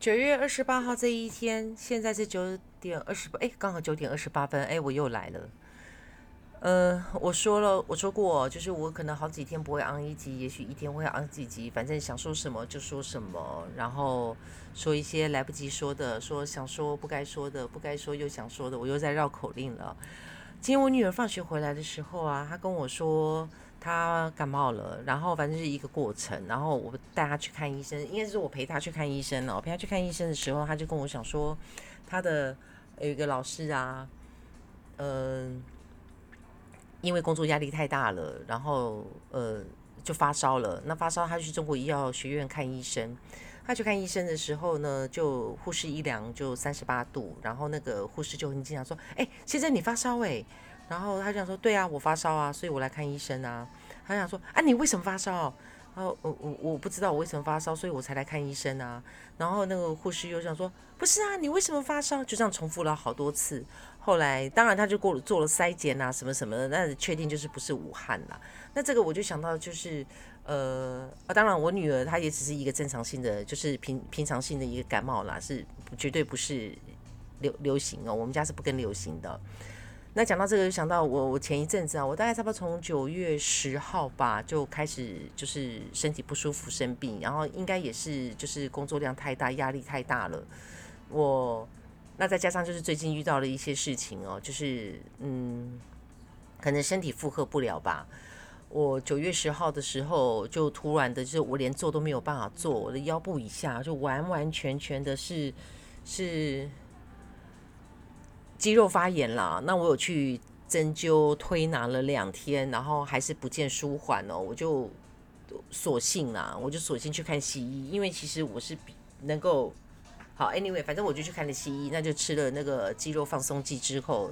九月二十八号这一天，现在是九点二十八，哎，刚好九点二十八分，哎，我又来了。呃，我说了，我说过，就是我可能好几天不会昂一集，也许一天会昂几集，反正想说什么就说什么，然后说一些来不及说的，说想说不该说的，不该说又想说的，我又在绕口令了。今天我女儿放学回来的时候啊，她跟我说。他感冒了，然后反正是一个过程，然后我带他去看医生，应该是我陪他去看医生了。我陪他去看医生的时候，他就跟我讲说，他的有一个老师啊，嗯，因为工作压力太大了，然后呃就发烧了。那发烧，他去中国医药学院看医生。他去看医生的时候呢，就护士一量就三十八度，然后那个护士就很经常说：“哎，先生你发烧哎。”然后他想说：“对啊，我发烧啊，所以我来看医生啊。”他想说：“啊，你为什么发烧？”然后我我我不知道我为什么发烧，所以我才来看医生啊。然后那个护士又想说：“不是啊，你为什么发烧？”就这样重复了好多次。后来当然他就过做了筛检啊，什么什么的，那确定就是不是武汉啦。那这个我就想到就是呃啊，当然我女儿她也只是一个正常性的，就是平平常性的一个感冒啦，是绝对不是流流行哦。我们家是不跟流行的。那讲到这个，就想到我我前一阵子啊，我大概差不多从九月十号吧就开始就是身体不舒服生病，然后应该也是就是工作量太大，压力太大了。我那再加上就是最近遇到了一些事情哦，就是嗯，可能身体负荷不了吧。我九月十号的时候就突然的，就是我连坐都没有办法坐，我的腰部以下就完完全全的是是。肌肉发炎啦，那我有去针灸推拿了两天，然后还是不见舒缓哦，我就索性啦，我就索性去看西医，因为其实我是比能够好，anyway，反正我就去看了西医，那就吃了那个肌肉放松剂之后，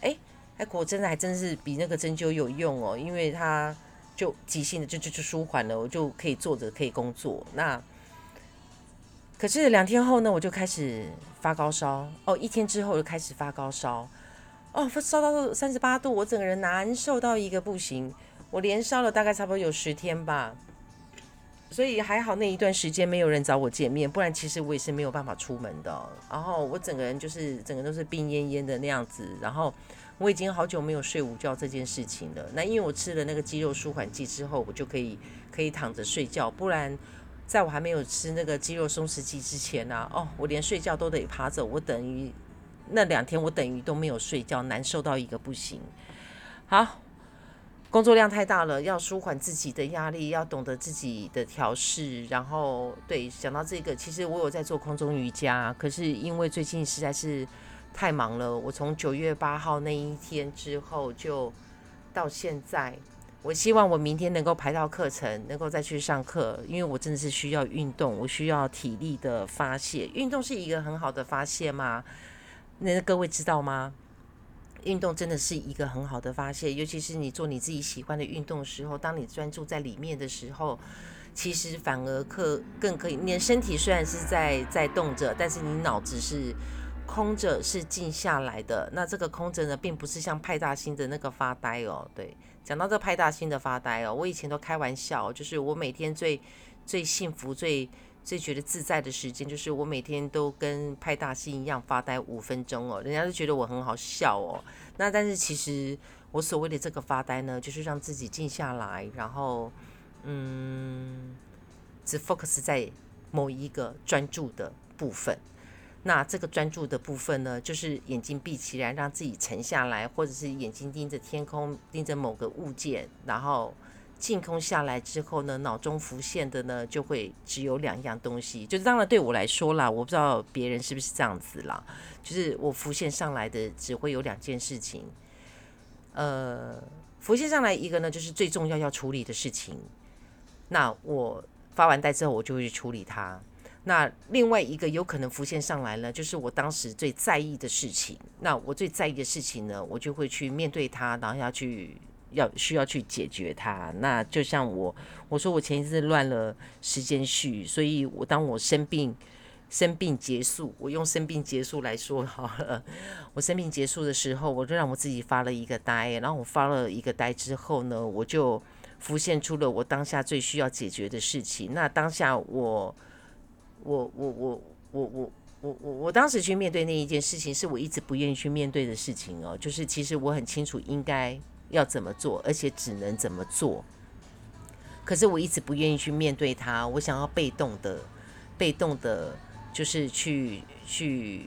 哎，还果真的还真是比那个针灸有用哦，因为它就急性的就就就舒缓了，我就可以坐着可以工作，那。可是两天后呢，我就开始发高烧哦，一天之后就开始发高烧哦，烧到三十八度，我整个人难受到一个不行，我连烧了大概差不多有十天吧，所以还好那一段时间没有人找我见面，不然其实我也是没有办法出门的。然后我整个人就是整个都是病恹恹的那样子，然后我已经好久没有睡午觉这件事情了。那因为我吃了那个肌肉舒缓剂之后，我就可以可以躺着睡觉，不然。在我还没有吃那个肌肉松弛剂之前呢，哦，我连睡觉都得趴着，我等于那两天我等于都没有睡觉，难受到一个不行。好，工作量太大了，要舒缓自己的压力，要懂得自己的调试。然后，对，想到这个，其实我有在做空中瑜伽，可是因为最近实在是太忙了，我从九月八号那一天之后就到现在。我希望我明天能够排到课程，能够再去上课，因为我真的是需要运动，我需要体力的发泄。运动是一个很好的发泄吗？那各位知道吗？运动真的是一个很好的发泄，尤其是你做你自己喜欢的运动的时候，当你专注在里面的时候，其实反而可更可以。你的身体虽然是在在动着，但是你脑子是空着，是静下来的。那这个空着呢，并不是像派大星的那个发呆哦，对。讲到这派大星的发呆哦，我以前都开玩笑，就是我每天最最幸福、最最觉得自在的时间，就是我每天都跟派大星一样发呆五分钟哦，人家都觉得我很好笑哦。那但是其实我所谓的这个发呆呢，就是让自己静下来，然后嗯，只 focus 在某一个专注的部分。那这个专注的部分呢，就是眼睛闭起来，让自己沉下来，或者是眼睛盯着天空，盯着某个物件，然后静空下来之后呢，脑中浮现的呢，就会只有两样东西。就是当然对我来说啦，我不知道别人是不是这样子啦，就是我浮现上来的只会有两件事情。呃，浮现上来一个呢，就是最重要要处理的事情。那我发完呆之后，我就会去处理它。那另外一个有可能浮现上来了，就是我当时最在意的事情。那我最在意的事情呢，我就会去面对它，然后要去要需要去解决它。那就像我我说我前一阵乱了时间序，所以我当我生病生病结束，我用生病结束来说好了。我生病结束的时候，我就让我自己发了一个呆，然后我发了一个呆之后呢，我就浮现出了我当下最需要解决的事情。那当下我。我我我我我我我我当时去面对那一件事情，是我一直不愿意去面对的事情哦。就是其实我很清楚应该要怎么做，而且只能怎么做。可是我一直不愿意去面对它，我想要被动的、被动的，就是去去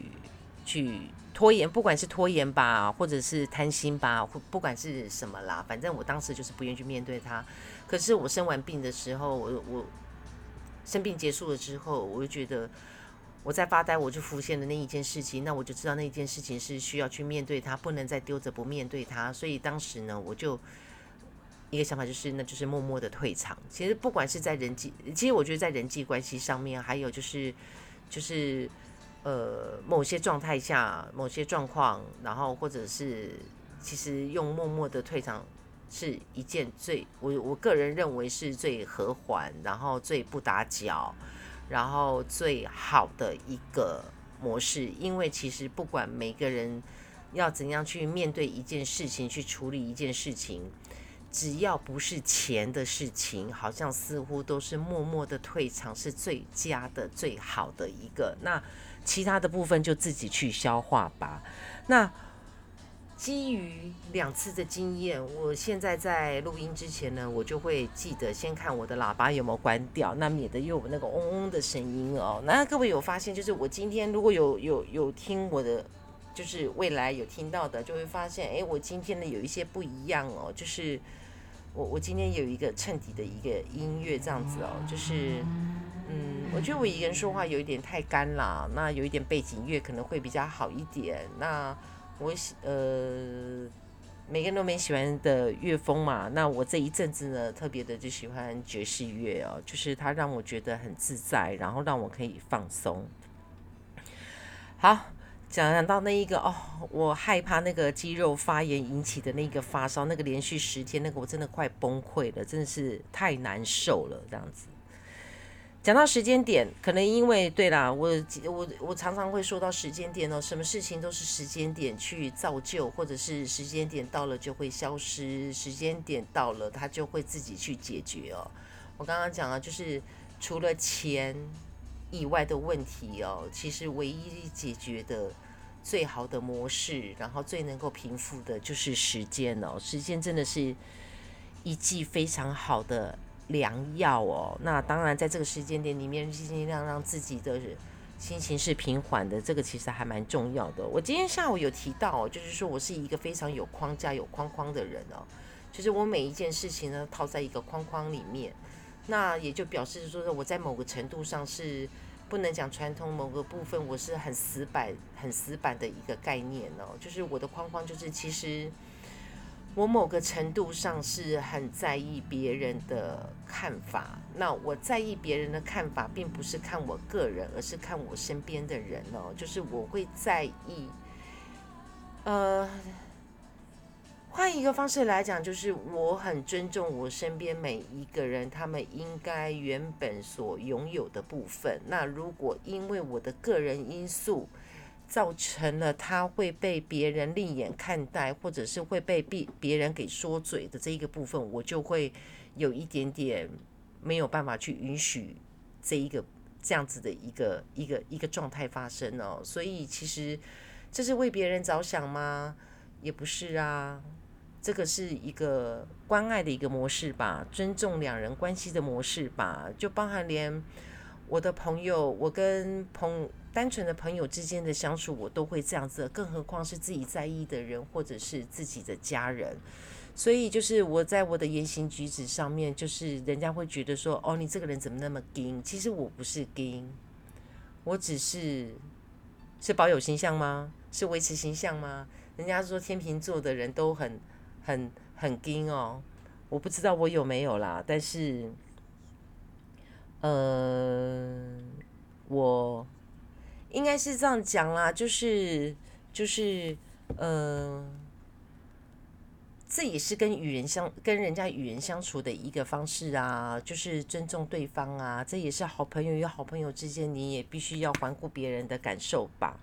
去拖延，不管是拖延吧，或者是贪心吧，或不管是什么啦，反正我当时就是不愿意去面对它。可是我生完病的时候，我我生病结束了之后，我就觉得我在发呆，我就浮现了那一件事情，那我就知道那一件事情是需要去面对它，不能再丢着不面对它。所以当时呢，我就一个想法就是，那就是默默的退场。其实不管是在人际，其实我觉得在人际关系上面，还有就是就是呃某些状态下、某些状况，然后或者是其实用默默的退场。是一件最我我个人认为是最和缓，然后最不打搅，然后最好的一个模式。因为其实不管每个人要怎样去面对一件事情，去处理一件事情，只要不是钱的事情，好像似乎都是默默的退场是最佳的、最好的一个。那其他的部分就自己去消化吧。那。基于两次的经验，我现在在录音之前呢，我就会记得先看我的喇叭有没有关掉，那免得又有那个嗡嗡的声音哦。那各位有发现，就是我今天如果有有有听我的，就是未来有听到的，就会发现，哎，我今天呢有一些不一样哦，就是我我今天有一个衬底的一个音乐这样子哦，就是嗯，我觉得我一个人说话有一点太干了，那有一点背景乐可能会比较好一点，那。我喜呃，每个人都没喜欢的乐风嘛。那我这一阵子呢，特别的就喜欢爵士乐哦，就是它让我觉得很自在，然后让我可以放松。好，讲讲到那一个哦，我害怕那个肌肉发炎引起的那个发烧，那个连续十天，那个我真的快崩溃了，真的是太难受了，这样子。讲到时间点，可能因为对啦，我我我常常会说到时间点哦，什么事情都是时间点去造就，或者是时间点到了就会消失，时间点到了它就会自己去解决哦。我刚刚讲了，就是除了钱以外的问题哦，其实唯一解决的最好的模式，然后最能够平复的就是时间哦，时间真的是一剂非常好的。良药哦，那当然，在这个时间点里面，尽尽量让自己的心情是平缓的，这个其实还蛮重要的。我今天下午有提到，就是说我是一个非常有框架、有框框的人哦，就是我每一件事情呢套在一个框框里面，那也就表示说，我在某个程度上是不能讲传统某个部分，我是很死板、很死板的一个概念哦，就是我的框框就是其实。我某个程度上是很在意别人的看法，那我在意别人的看法，并不是看我个人，而是看我身边的人哦。就是我会在意，呃，换一个方式来讲，就是我很尊重我身边每一个人，他们应该原本所拥有的部分。那如果因为我的个人因素，造成了他会被别人另眼看待，或者是会被别别人给说嘴的这一个部分，我就会有一点点没有办法去允许这一个这样子的一个一个一个状态发生哦。所以其实这是为别人着想吗？也不是啊，这个是一个关爱的一个模式吧，尊重两人关系的模式吧，就包含连我的朋友，我跟朋。单纯的朋友之间的相处，我都会这样子，更何况是自己在意的人，或者是自己的家人。所以，就是我在我的言行举止上面，就是人家会觉得说：“哦，你这个人怎么那么硬？”其实我不是硬，我只是是保有形象吗？是维持形象吗？人家说天秤座的人都很很很硬哦，我不知道我有没有啦，但是，呃，我。应该是这样讲啦，就是就是，嗯，这也是跟与人相跟人家与人相处的一个方式啊，就是尊重对方啊，这也是好朋友与好朋友之间，你也必须要环顾别人的感受吧，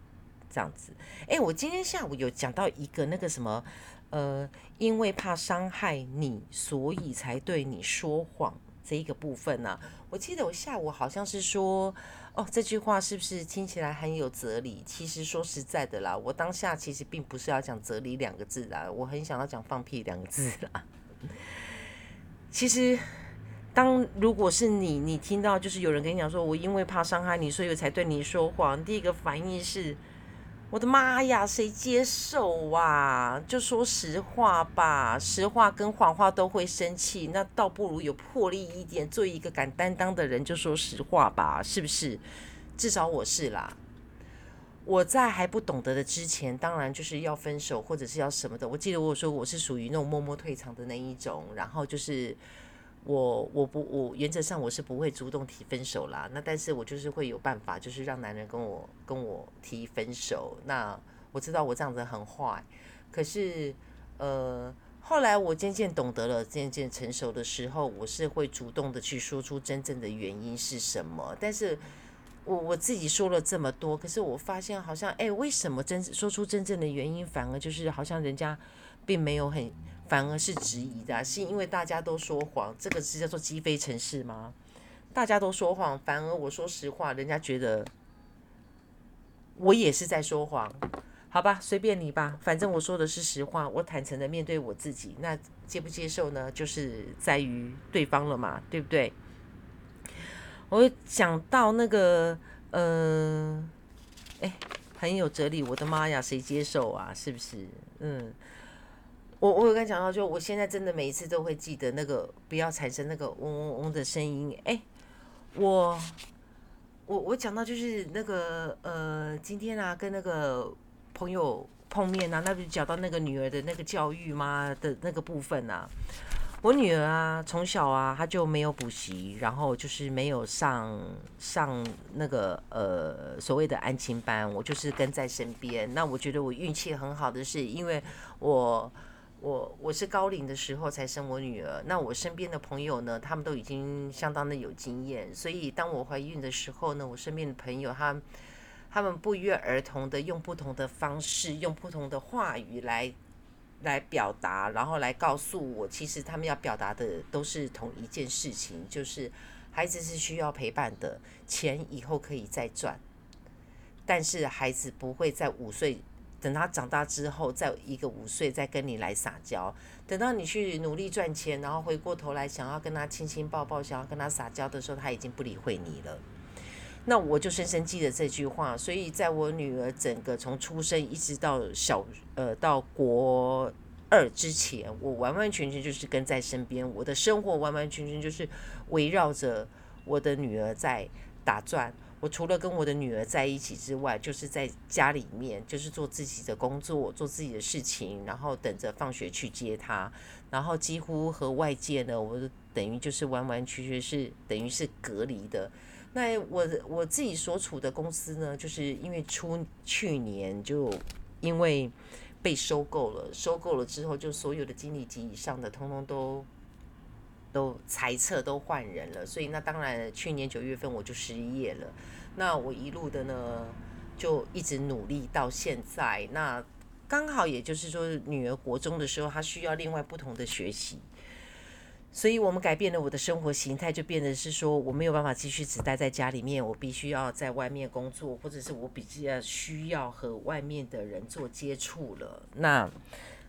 这样子。哎，我今天下午有讲到一个那个什么，呃，因为怕伤害你，所以才对你说谎这一个部分呢。我记得我下午好像是说，哦，这句话是不是听起来很有哲理？其实说实在的啦，我当下其实并不是要讲哲理两个字啦，我很想要讲放屁两个字啦。其实。当如果是你，你听到就是有人跟你讲说，我因为怕伤害你，所以我才对你说谎。第一个反应是，我的妈呀，谁接受啊？就说实话吧，实话跟谎话都会生气，那倒不如有魄力一点，做一个敢担当的人，就说实话吧，是不是？至少我是啦。我在还不懂得的之前，当然就是要分手或者是要什么的。我记得我说我是属于那种默默退场的那一种，然后就是。我我不我原则上我是不会主动提分手啦，那但是我就是会有办法，就是让男人跟我跟我提分手。那我知道我这样子很坏，可是呃后来我渐渐懂得了，渐渐成熟的时候，我是会主动的去说出真正的原因是什么。但是我我自己说了这么多，可是我发现好像哎，为什么真说出真正的原因，反而就是好像人家并没有很。反而是质疑的，是因为大家都说谎，这个是叫做鸡飞城市吗？大家都说谎，反而我说实话，人家觉得我也是在说谎，好吧，随便你吧，反正我说的是实话，我坦诚的面对我自己，那接不接受呢？就是在于对方了嘛，对不对？我讲到那个，嗯，哎，很有哲理，我的妈呀，谁接受啊？是不是？嗯。我我有跟讲到，就我现在真的每一次都会记得那个不要产生那个嗡嗡嗡的声音。哎，我我我讲到就是那个呃，今天啊跟那个朋友碰面啊，那不是讲到那个女儿的那个教育吗的那个部分啊。我女儿啊从小啊她就没有补习，然后就是没有上上那个呃所谓的安亲班，我就是跟在身边。那我觉得我运气很好的是，因为我。我我是高龄的时候才生我女儿，那我身边的朋友呢，他们都已经相当的有经验，所以当我怀孕的时候呢，我身边的朋友他他们不约而同的用不同的方式，用不同的话语来来表达，然后来告诉我，其实他们要表达的都是同一件事情，就是孩子是需要陪伴的，钱以后可以再赚，但是孩子不会在五岁。等他长大之后，再一个五岁再跟你来撒娇。等到你去努力赚钱，然后回过头来想要跟他亲亲抱抱，想要跟他撒娇的时候，他已经不理会你了。那我就深深记得这句话。所以在我女儿整个从出生一直到小呃到国二之前，我完完全全就是跟在身边，我的生活完完全全就是围绕着我的女儿在打转。我除了跟我的女儿在一起之外，就是在家里面，就是做自己的工作，做自己的事情，然后等着放学去接她，然后几乎和外界呢，我等于就是完完全全是等于是隔离的。那我我自己所处的公司呢，就是因为出去年就因为被收购了，收购了之后，就所有的经理级以上的，通通都。都裁撤都换人了，所以那当然去年九月份我就失业了。那我一路的呢，就一直努力到现在。那刚好也就是说，女儿国中的时候，她需要另外不同的学习，所以我们改变了我的生活形态，就变得是说我没有办法继续只待在家里面，我必须要在外面工作，或者是我比较需要和外面的人做接触了。那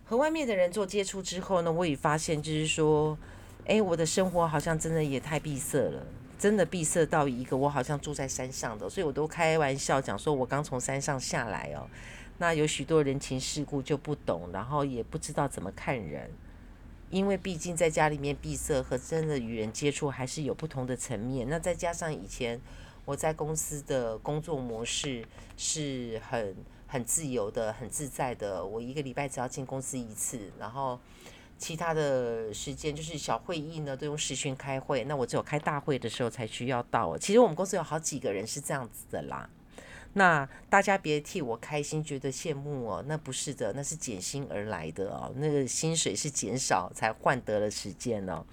和外面的人做接触之后呢，我也发现就是说。哎，我的生活好像真的也太闭塞了，真的闭塞到一个我好像住在山上的，所以我都开玩笑讲说，我刚从山上下来哦。那有许多人情世故就不懂，然后也不知道怎么看人，因为毕竟在家里面闭塞和真的与人接触还是有不同的层面。那再加上以前我在公司的工作模式是很很自由的、很自在的，我一个礼拜只要进公司一次，然后。其他的时间就是小会议呢，都用视讯开会。那我只有开大会的时候才需要到。其实我们公司有好几个人是这样子的啦。那大家别替我开心，觉得羡慕哦。那不是的，那是减薪而来的哦。那个薪水是减少才换得了时间哦。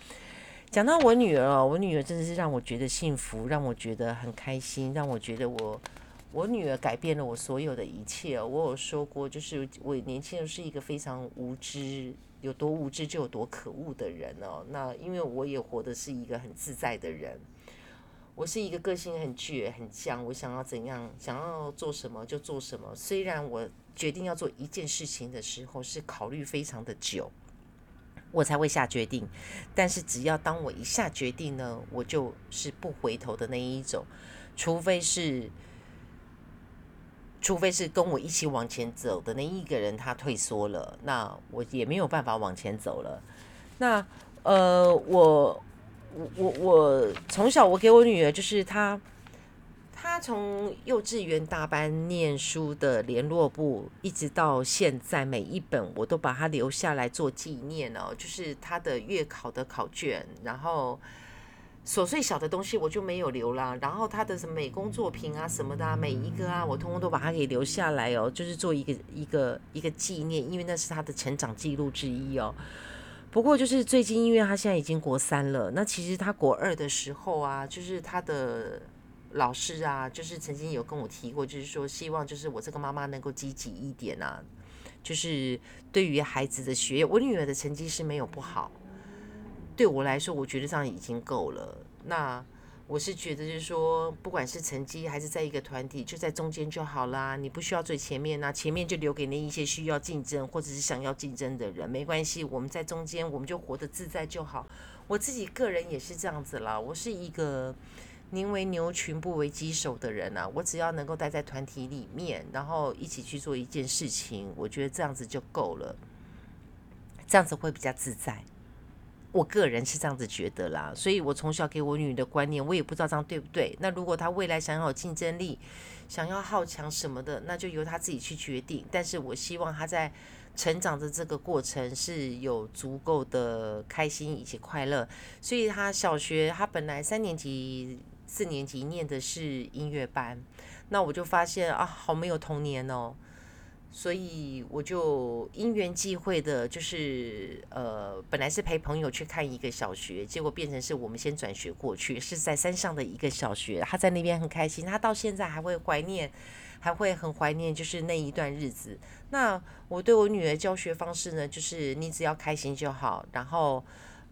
讲到我女儿哦，我女儿真的是让我觉得幸福，让我觉得很开心，让我觉得我我女儿改变了我所有的一切。我有说过，就是我年轻的时候是一个非常无知。有多无知就有多可恶的人哦。那因为我也活的是一个很自在的人，我是一个个性很倔很犟，我想要怎样，想要做什么就做什么。虽然我决定要做一件事情的时候是考虑非常的久，我才会下决定。但是只要当我一下决定呢，我就是不回头的那一种，除非是。除非是跟我一起往前走的那一个人他退缩了，那我也没有办法往前走了。那呃，我我我我从小我给我女儿就是她，她从幼稚园大班念书的联络簿，一直到现在每一本我都把它留下来做纪念哦，就是她的月考的考卷，然后。琐碎小的东西我就没有留了，然后他的什么美工作品啊什么的，每一个啊，我通通都把它给留下来哦，就是做一个一个一个纪念，因为那是他的成长记录之一哦。不过就是最近，因为他现在已经国三了，那其实他国二的时候啊，就是他的老师啊，就是曾经有跟我提过，就是说希望就是我这个妈妈能够积极一点啊，就是对于孩子的学业，我女儿的成绩是没有不好。对我来说，我觉得这样已经够了。那我是觉得，就是说，不管是成绩还是在一个团体，就在中间就好啦。你不需要最前面呐，前面就留给那一些需要竞争或者是想要竞争的人，没关系。我们在中间，我们就活得自在就好。我自己个人也是这样子啦。我是一个宁为牛群不为鸡首的人啊。我只要能够待在团体里面，然后一起去做一件事情，我觉得这样子就够了。这样子会比较自在。我个人是这样子觉得啦，所以我从小给我女儿的观念，我也不知道这样对不对。那如果她未来想要有竞争力，想要好强什么的，那就由她自己去决定。但是我希望她在成长的这个过程是有足够的开心以及快乐。所以她小学，她本来三年级、四年级念的是音乐班，那我就发现啊，好没有童年哦。所以我就因缘际会的，就是呃，本来是陪朋友去看一个小学，结果变成是我们先转学过去，是在山上的一个小学。他在那边很开心，他到现在还会怀念，还会很怀念，就是那一段日子。那我对我女儿教学方式呢，就是你只要开心就好。然后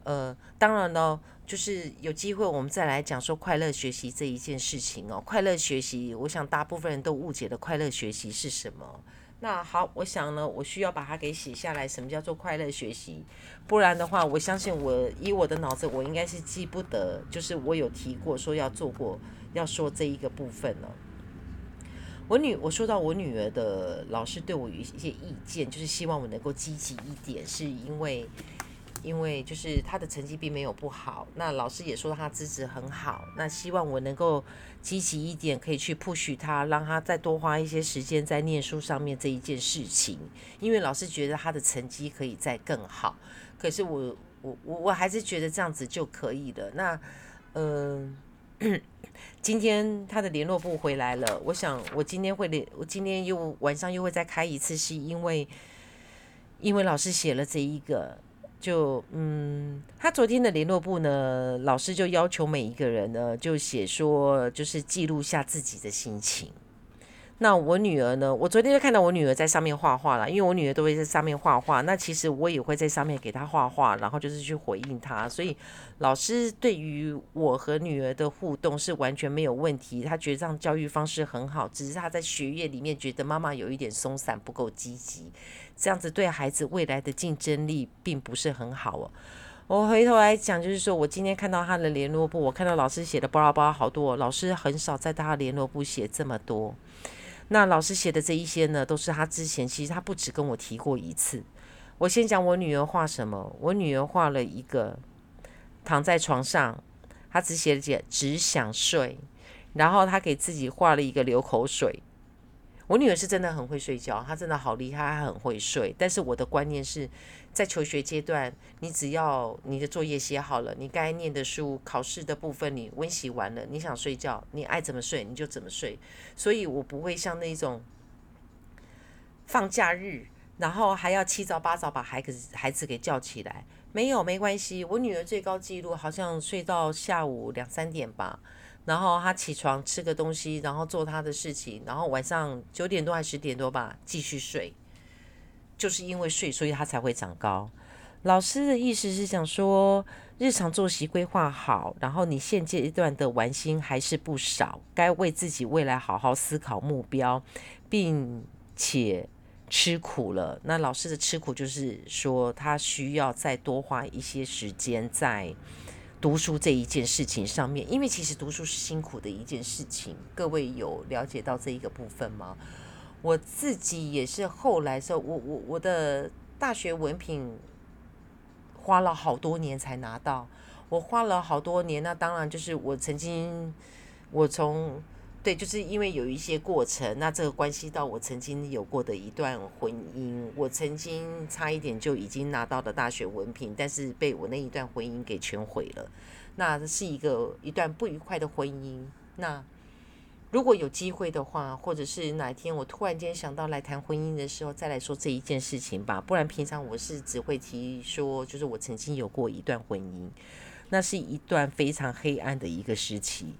呃，当然呢，就是有机会我们再来讲说快乐学习这一件事情哦。快乐学习，我想大部分人都误解了快乐学习是什么。那好，我想呢，我需要把它给写下来。什么叫做快乐学习？不然的话，我相信我以我的脑子，我应该是记不得，就是我有提过说要做过，要说这一个部分呢。我女，我说到我女儿的老师对我有一些意见，就是希望我能够积极一点，是因为。因为就是他的成绩并没有不好，那老师也说他资质很好，那希望我能够积极一点，可以去 push 他，让他再多花一些时间在念书上面这一件事情。因为老师觉得他的成绩可以再更好，可是我我我我还是觉得这样子就可以了。那嗯，今天他的联络部回来了，我想我今天会联，我今天又晚上又会再开一次，是因为因为老师写了这一个。就嗯，他昨天的联络部呢，老师就要求每一个人呢，就写说，就是记录下自己的心情。那我女儿呢？我昨天就看到我女儿在上面画画了，因为我女儿都会在上面画画。那其实我也会在上面给她画画，然后就是去回应她。所以老师对于我和女儿的互动是完全没有问题，他觉得这样教育方式很好。只是他在学业里面觉得妈妈有一点松散，不够积极，这样子对孩子未来的竞争力并不是很好哦。我回头来讲，就是说我今天看到他的联络簿，我看到老师写的巴拉巴拉好多，老师很少在他的联络簿写这么多。那老师写的这一些呢，都是他之前其实他不止跟我提过一次。我先讲我女儿画什么，我女儿画了一个躺在床上，她只写了写只想睡，然后她给自己画了一个流口水。我女儿是真的很会睡觉，她真的好厉害，她很会睡。但是我的观念是。在求学阶段，你只要你的作业写好了，你该念的书、考试的部分你温习完了，你想睡觉，你爱怎么睡你就怎么睡。所以我不会像那种放假日，然后还要七早八早把孩子孩子给叫起来。没有，没关系。我女儿最高纪录好像睡到下午两三点吧，然后她起床吃个东西，然后做她的事情，然后晚上九点多还十点多吧继续睡。就是因为睡，所以他才会长高。老师的意思是想说，日常作息规划好，然后你现阶段的玩心还是不少，该为自己未来好好思考目标，并且吃苦了。那老师的吃苦就是说，他需要再多花一些时间在读书这一件事情上面，因为其实读书是辛苦的一件事情。各位有了解到这一个部分吗？我自己也是后来说，我我我的大学文凭。花了好多年才拿到，我花了好多年，那当然就是我曾经，我从对，就是因为有一些过程，那这个关系到我曾经有过的一段婚姻，我曾经差一点就已经拿到了大学文凭，但是被我那一段婚姻给全毁了，那是一个一段不愉快的婚姻，那。如果有机会的话，或者是哪一天我突然间想到来谈婚姻的时候，再来说这一件事情吧。不然平常我是只会提说，就是我曾经有过一段婚姻，那是一段非常黑暗的一个时期。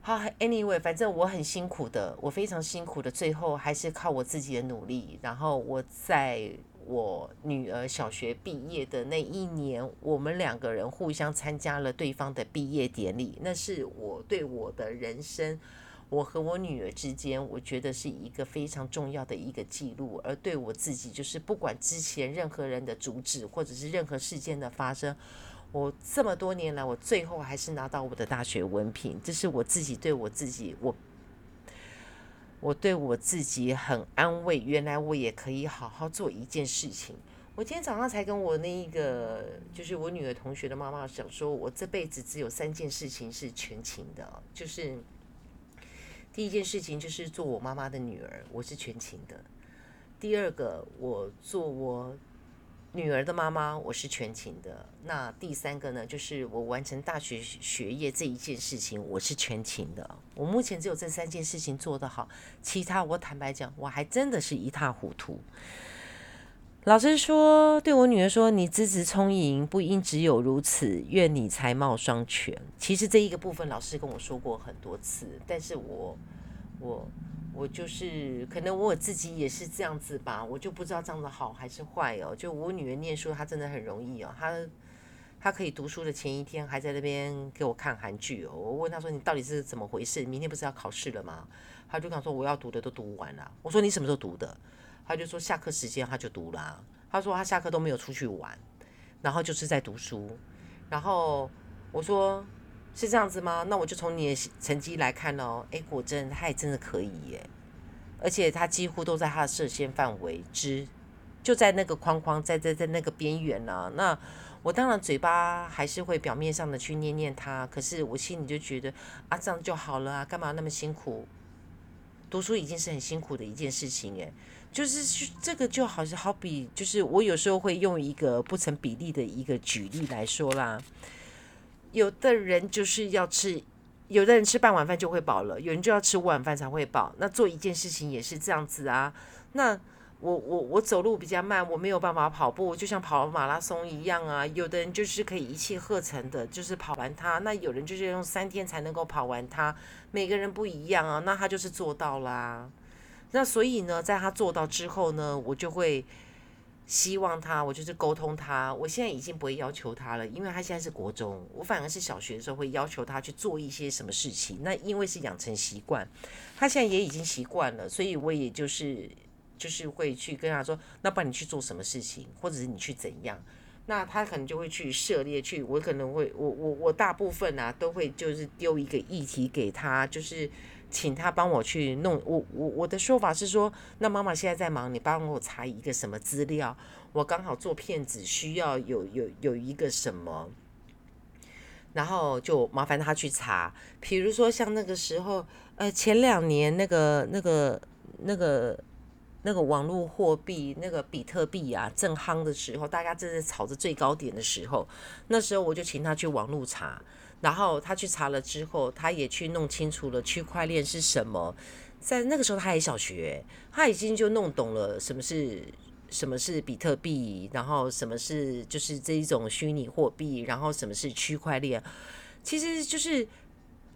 好，anyway，反正我很辛苦的，我非常辛苦的，最后还是靠我自己的努力，然后我在。我女儿小学毕业的那一年，我们两个人互相参加了对方的毕业典礼。那是我对我的人生，我和我女儿之间，我觉得是一个非常重要的一个记录。而对我自己，就是不管之前任何人的阻止，或者是任何事件的发生，我这么多年来，我最后还是拿到我的大学文凭。这是我自己对我自己，我。我对我自己很安慰，原来我也可以好好做一件事情。我今天早上才跟我那一个，就是我女儿同学的妈妈讲，说我这辈子只有三件事情是全勤的，就是第一件事情就是做我妈妈的女儿，我是全勤的；第二个，我做我。女儿的妈妈，我是全勤的。那第三个呢，就是我完成大学学业这一件事情，我是全勤的。我目前只有这三件事情做得好，其他我坦白讲，我还真的是一塌糊涂。老师说，对我女儿说：“你资质聪颖，不应只有如此，愿你才貌双全。”其实这一个部分，老师跟我说过很多次，但是我，我。我就是可能我自己也是这样子吧，我就不知道这样子好还是坏哦。就我女儿念书，她真的很容易哦，她她可以读书的前一天还在那边给我看韩剧哦。我问她说：“你到底是怎么回事？明天不是要考试了吗？”她就讲说：“我要读的都读完了。”我说：“你什么时候读的？”她就说：“下课时间她就读了。”她说：“她下课都没有出去玩，然后就是在读书。”然后我说。是这样子吗？那我就从你的成绩来看哦。哎，果真他也真的可以耶，而且他几乎都在他的射线范围之，就在那个框框，在在在那个边缘呢。那我当然嘴巴还是会表面上的去念念他，可是我心里就觉得啊，这样就好了啊，干嘛那么辛苦？读书已经是很辛苦的一件事情诶，就是这个就好像好比，就是我有时候会用一个不成比例的一个举例来说啦。有的人就是要吃，有的人吃半碗饭就会饱了，有人就要吃五碗饭才会饱。那做一件事情也是这样子啊。那我我我走路比较慢，我没有办法跑步，就像跑马拉松一样啊。有的人就是可以一气呵成的，就是跑完它。那有人就是用三天才能够跑完它。每个人不一样啊。那他就是做到啦。那所以呢，在他做到之后呢，我就会。希望他，我就是沟通他。我现在已经不会要求他了，因为他现在是国中，我反而是小学的时候会要求他去做一些什么事情。那因为是养成习惯，他现在也已经习惯了，所以我也就是就是会去跟他说，那不然你去做什么事情，或者是你去怎样，那他可能就会去涉猎去。我可能会，我我我大部分啊都会就是丢一个议题给他，就是。请他帮我去弄，我我我的说法是说，那妈妈现在在忙，你帮我查一个什么资料，我刚好做骗子需要有有有一个什么，然后就麻烦他去查，比如说像那个时候，呃，前两年那个那个那个那个网络货币那个比特币啊正夯的时候，大家正在炒着最高点的时候，那时候我就请他去网络查。然后他去查了之后，他也去弄清楚了区块链是什么。在那个时候，他还小学，他已经就弄懂了什么是什么是比特币，然后什么是就是这一种虚拟货币，然后什么是区块链。其实就是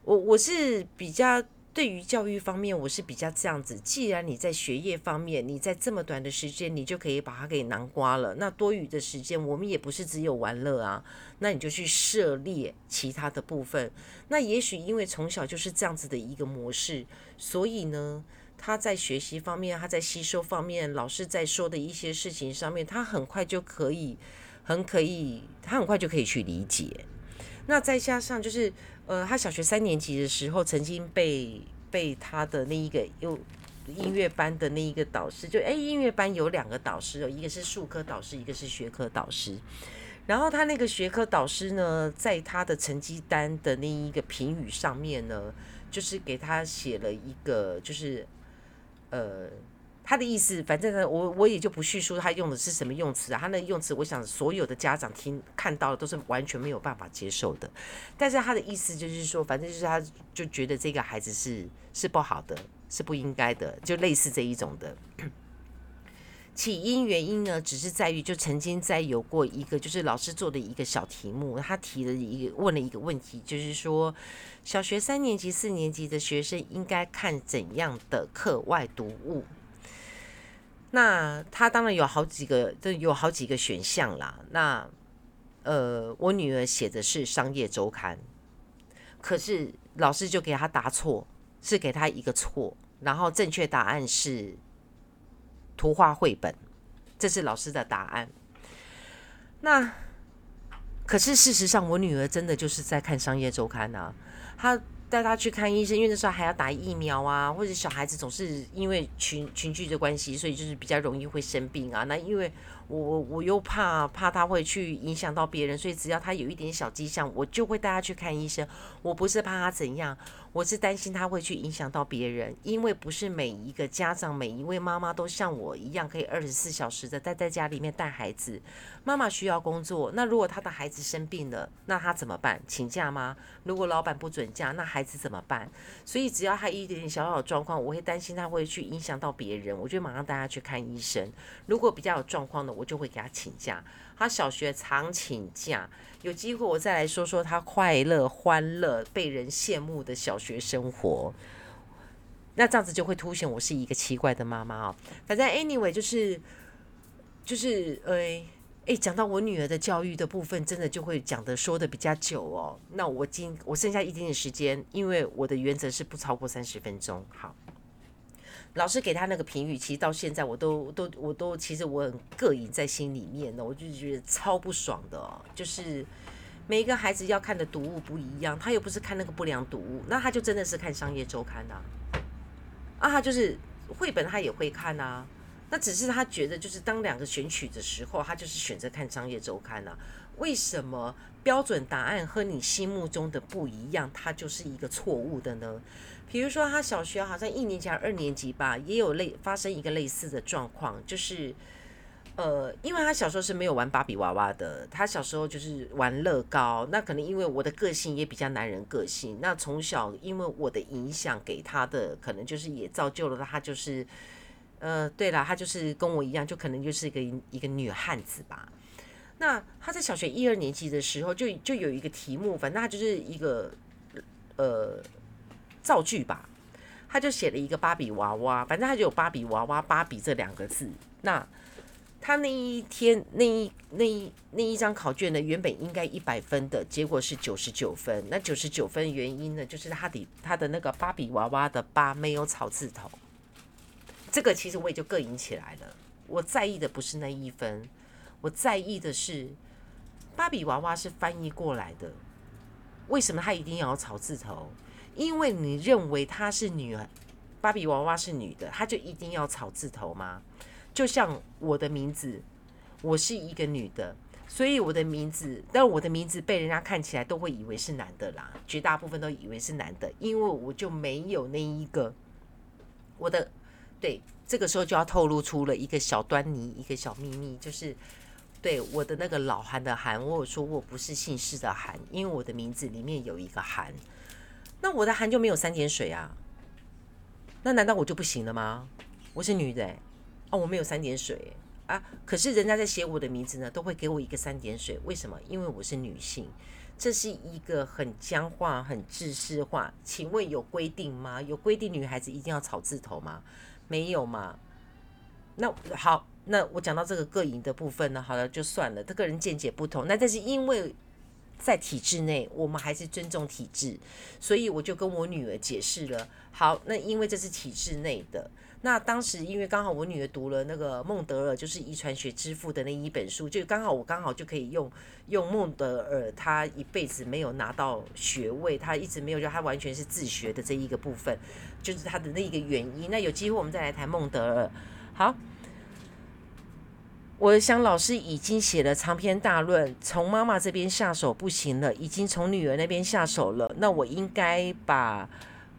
我我是比较。对于教育方面，我是比较这样子。既然你在学业方面，你在这么短的时间，你就可以把它给囊瓜了，那多余的时间，我们也不是只有玩乐啊，那你就去涉猎其他的部分。那也许因为从小就是这样子的一个模式，所以呢，他在学习方面，他在吸收方面，老师在说的一些事情上面，他很快就可以，很可以，他很快就可以去理解。那再加上就是，呃，他小学三年级的时候，曾经被被他的那一个又音乐班的那一个导师，就哎，音乐班有两个导师哦，一个是术科导师，一个是学科导师。然后他那个学科导师呢，在他的成绩单的那一个评语上面呢，就是给他写了一个，就是呃。他的意思，反正呢，我我也就不叙述他用的是什么用词啊。他那用词，我想所有的家长听看到了都是完全没有办法接受的。但是他的意思就是说，反正就是他就觉得这个孩子是是不好的，是不应该的，就类似这一种的。起因原因呢，只是在于就曾经在有过一个就是老师做的一个小题目，他提了一个问了一个问题，就是说小学三年级、四年级的学生应该看怎样的课外读物。那他当然有好几个，就有好几个选项啦。那呃，我女儿写的是商业周刊，可是老师就给他答错，是给他一个错，然后正确答案是图画绘本，这是老师的答案。那可是事实上，我女儿真的就是在看商业周刊啊，她。带他去看医生，因为那时候还要打疫苗啊，或者小孩子总是因为群群聚的关系，所以就是比较容易会生病啊。那因为我我我又怕怕他会去影响到别人，所以只要他有一点小迹象，我就会带他去看医生。我不是怕他怎样。我是担心他会去影响到别人，因为不是每一个家长、每一位妈妈都像我一样可以二十四小时的待在家里面带孩子。妈妈需要工作，那如果他的孩子生病了，那他怎么办？请假吗？如果老板不准假，那孩子怎么办？所以只要他一点点小小的状况，我会担心他会去影响到别人，我就马上带他去看医生。如果比较有状况的，我就会给他请假。他小学常请假。有机会我再来说说他快乐、欢乐、被人羡慕的小学生活。那这样子就会凸显我是一个奇怪的妈妈哦。反正 anyway 就是就是呃哎，讲到我女儿的教育的部分，真的就会讲的说的比较久哦。那我今我剩下一点点时间，因为我的原则是不超过三十分钟。好。老师给他那个评语，其实到现在我都都我都其实我很膈应在心里面呢，我就觉得超不爽的。就是每一个孩子要看的读物不一样，他又不是看那个不良读物，那他就真的是看商业周刊呐。啊，他就是绘本他也会看呐，那只是他觉得就是当两个选取的时候，他就是选择看商业周刊呐。为什么标准答案和你心目中的不一样，它就是一个错误的呢？比如说，他小学好像一年级还是、二年级吧，也有类发生一个类似的状况，就是，呃，因为他小时候是没有玩芭比娃娃的，他小时候就是玩乐高。那可能因为我的个性也比较男人个性，那从小因为我的影响给他的，可能就是也造就了他，就是，呃，对了，他就是跟我一样，就可能就是一个一个女汉子吧。那他在小学一二年级的时候，就就有一个题目，反正他就是一个，呃。造句吧，他就写了一个芭比娃娃，反正他就有芭比娃娃、芭比这两个字。那他那一天那一那一那一张考卷呢，原本应该一百分的，结果是九十九分。那九十九分原因呢，就是他的他的那个芭比娃娃的“芭”没有草字头。这个其实我也就膈应起来了。我在意的不是那一分，我在意的是芭比娃娃是翻译过来的，为什么她一定要有草字头？因为你认为她是女，芭比娃娃是女的，她就一定要草字头吗？就像我的名字，我是一个女的，所以我的名字，但我的名字被人家看起来都会以为是男的啦，绝大部分都以为是男的，因为我就没有那一个，我的对，这个时候就要透露出了一个小端倪，一个小秘密，就是对我的那个老韩的韩，我有说我不是姓氏的韩，因为我的名字里面有一个韩。那我的韩就没有三点水啊？那难道我就不行了吗？我是女的，哦，我没有三点水啊。可是人家在写我的名字呢，都会给我一个三点水，为什么？因为我是女性。这是一个很僵化、很制式化。请问有规定吗？有规定女孩子一定要草字头吗？没有嘛？那好，那我讲到这个各营的部分呢，好了就算了，他个人见解不同。那但是因为在体制内，我们还是尊重体制，所以我就跟我女儿解释了。好，那因为这是体制内的。那当时因为刚好我女儿读了那个孟德尔，就是遗传学之父的那一本书，就刚好我刚好就可以用用孟德尔，他一辈子没有拿到学位，他一直没有，就他完全是自学的这一个部分，就是他的那一个原因。那有机会我们再来谈孟德尔。好，我想老师已经写了长篇大论，从妈妈这边下手不行了，已经从女儿那边下手了，那我应该把。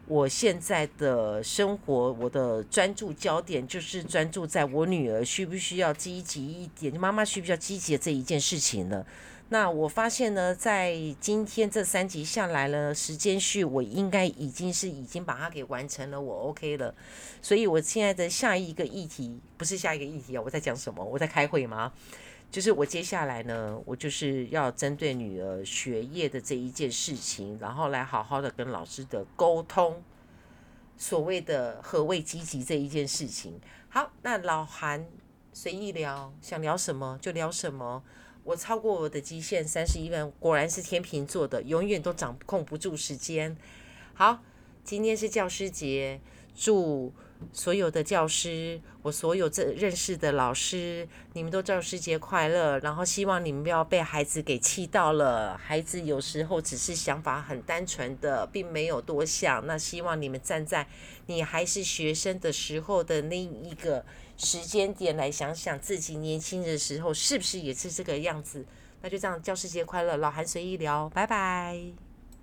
我现在的生活，我的专注焦点就是专注在我女儿需不需要积极一点，妈妈需不需要积极的这一件事情了。那我发现呢，在今天这三集下来了，时间序我应该已经是已经把它给完成了，我 OK 了。所以我现在的下一个议题不是下一个议题啊，我在讲什么？我在开会吗？就是我接下来呢，我就是要针对女儿学业的这一件事情，然后来好好的跟老师的沟通，所谓的何谓积极这一件事情。好，那老韩随意聊，想聊什么就聊什么。我超过我的极限三十一分，果然是天秤座的，永远都掌控不住时间。好，今天是教师节，祝。所有的教师，我所有这认识的老师，你们都教师节快乐。然后希望你们不要被孩子给气到了。孩子有时候只是想法很单纯的，并没有多想。那希望你们站在你还是学生的时候的那一个时间点来想想自己年轻的时候是不是也是这个样子。那就这样，教师节快乐，老韩随意聊，拜拜。